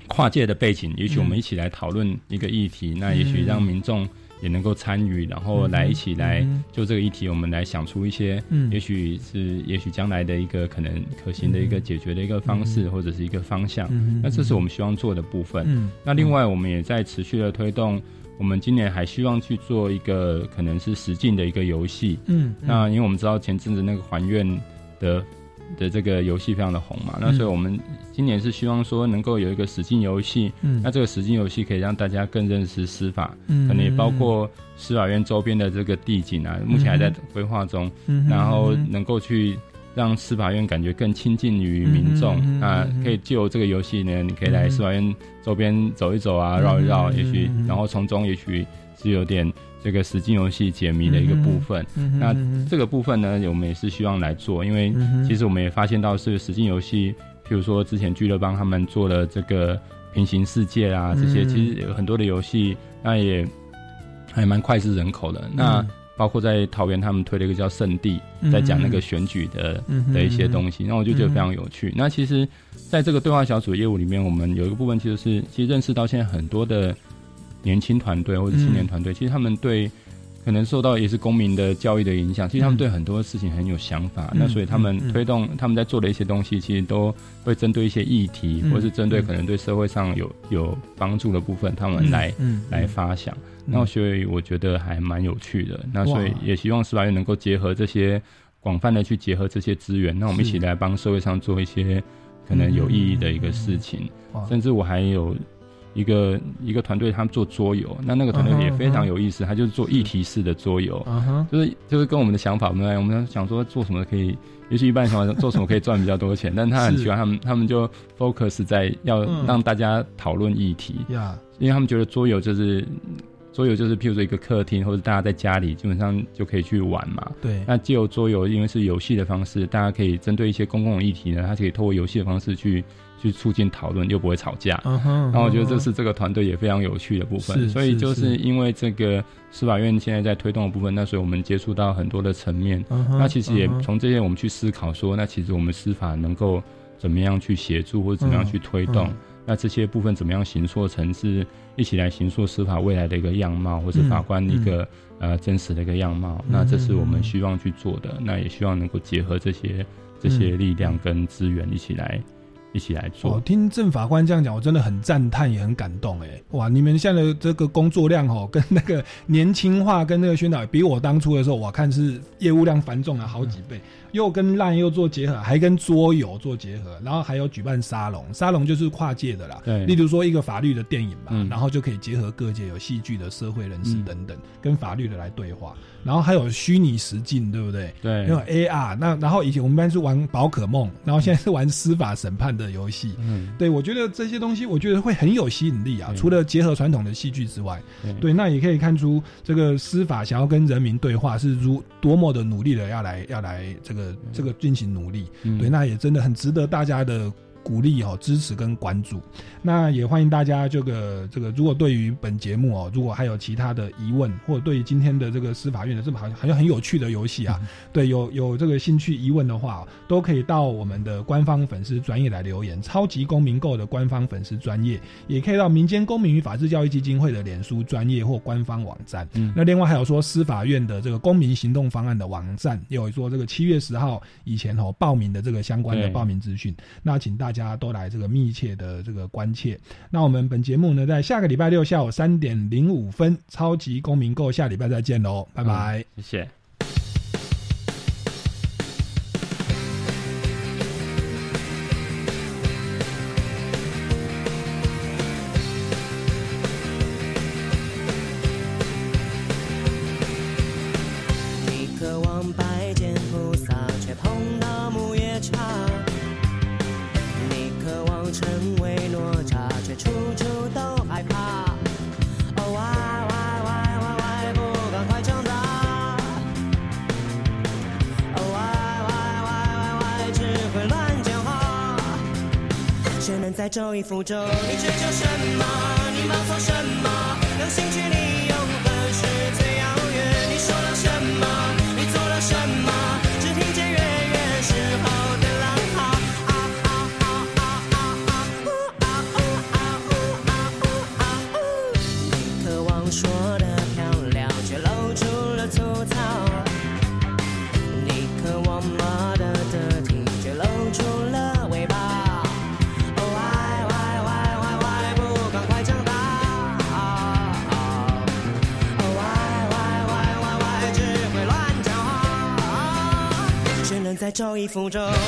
跨界的背景，也许我们一起来讨论一个议题，那也许让民众也能够参与，然后来一起来嗯就这个议题，我们来想出一些，嗯也许是也许将来的一个可能可行的一个解决的一个方式，或者是一个方向。嗯那这是我们希望做的部分。嗯那另外，我们也在持续的推动。我们今年还希望去做一个可能是实境的一个游戏。嗯嗯那因为我们知道前阵子那个还愿的的这个游戏非常的红嘛，那嗯所以我们今年是希望说能够有一个实境游戏。嗯。那这个实境游戏可以让大家更认识司法，嗯。可能也包括司法院周边的这个地景啊，目前还在规划中。嗯然后能够去让司法院感觉更亲近于民众。那可以借由这个游戏呢，你可以来司法院周边走一走啊，绕一绕，嗯也许然后从中也许是有点这个实境游戏解谜的一个部分。嗯那这个部分呢，我们也是希望来做，因为其实我们也发现到是实境游戏，譬如说之前俱乐帮他们做了这个平行世界啊，这些嗯其实有很多的游戏，那也还蛮脍炙人口的。那嗯包括在桃园，他们推了一个叫《圣地嗯》，在讲那个选举的嗯的一些东西，那我就觉得非常嗯有趣。那其实，在这个对话小组业务里面，我们有一个部分其实是，其实认识到现在很多的年轻团队或者青年团队，其实他们对可能受到也是公民的教育的影响，其实他们对很多事情很有想法。嗯那所以他们推动他们在做的一些东西，其实都会针对一些议题，嗯或是针对嗯可能对社会上有有帮助的部分，他们嗯来、来发想。嗯那所以我觉得还蛮有趣的。那所以也希望司法院能够结合这些广泛的去结合这些资源，那我们一起来帮社会上做一些可能有意义的一个事情。哇甚至我还有一个一个团队，他们做桌游，那那个团队也非常有意思，他就是做议题式的桌游，就是就是跟我们的想法不一样。我们想说做什么可以，也许一般想法做什么可以赚比较多钱，但他很喜欢他们，他们就 focus 在要嗯。让大家讨论议题。呀因为他们觉得桌游就是桌游就是譬如说一个客厅或者大家在家里基本上就可以去玩嘛。对那借由桌游，因为是游戏的方式，大家可以针对一些公共的议题呢，它可以透过游戏的方式去去促进讨论，又不会吵架。嗯哼然后我觉得这是这个团队也非常有趣的部分。是所以就是因为这个司法院现在在推动的部分，那所以我们接触到很多的层面。嗯哼那其实也从这些我们去思考说，那其实我们司法能够怎么样去协助或者怎么样去推动。嗯那这些部分怎么样形塑成是一起来形塑司法未来的一个样貌，或是法官一个、呃真实的一个样貌？嗯那这是我们希望去做的，那也希望能够结合这些这些力量跟资源一起来一起来做。我听郑法官这样讲，我真的很赞叹，也很感动。哎，哇，你们现在的这个工作量哦，跟那个年轻化跟那个宣导，比我当初的时候，我看是业务量繁重了好几倍。又跟 LINE 又做结合，还跟桌游做结合，然后还有举办沙龙，沙龙就是跨界的啦。对例如说一个法律的电影嘛，嗯然后就可以结合各界有戏剧的社会人士嗯等等，跟法律的来对话。然后还有虚拟实境，对不对？对因为 AR，那然后以前我们班是玩宝可梦，然后现在是玩司法审判的游戏。嗯，对，我觉得这些东西，我觉得会很有吸引力啊。除了结合传统的戏剧之外，对，那也可以看出这个司法想要跟人民对话是如多么的努力的要来要来这个这个进行努力。嗯对，那也真的很值得大家的。鼓励哦，支持跟关注，那也欢迎大家这个这个，如果对于本节目哦，如果还有其他的疑问，或者对于今天的这个司法院的这么好像好像很有趣的游戏啊，对，有有这个兴趣疑问的话，都可以到我们的官方粉丝专业来留言。超级公民购的官方粉丝专业，也可以到民间公民与法治教育基金会的脸书专业或官方网站。嗯那另外还有说司法院的这个公民行动方案的网站，也有说这个七月十号以前哦报名的这个相关的报名资讯。那请大大家都来这个密切的这个关切。那我们本节目呢，在下个礼拜六下午三点零五分，超级公民购下礼拜再见喽，拜拜。谢谢。负着。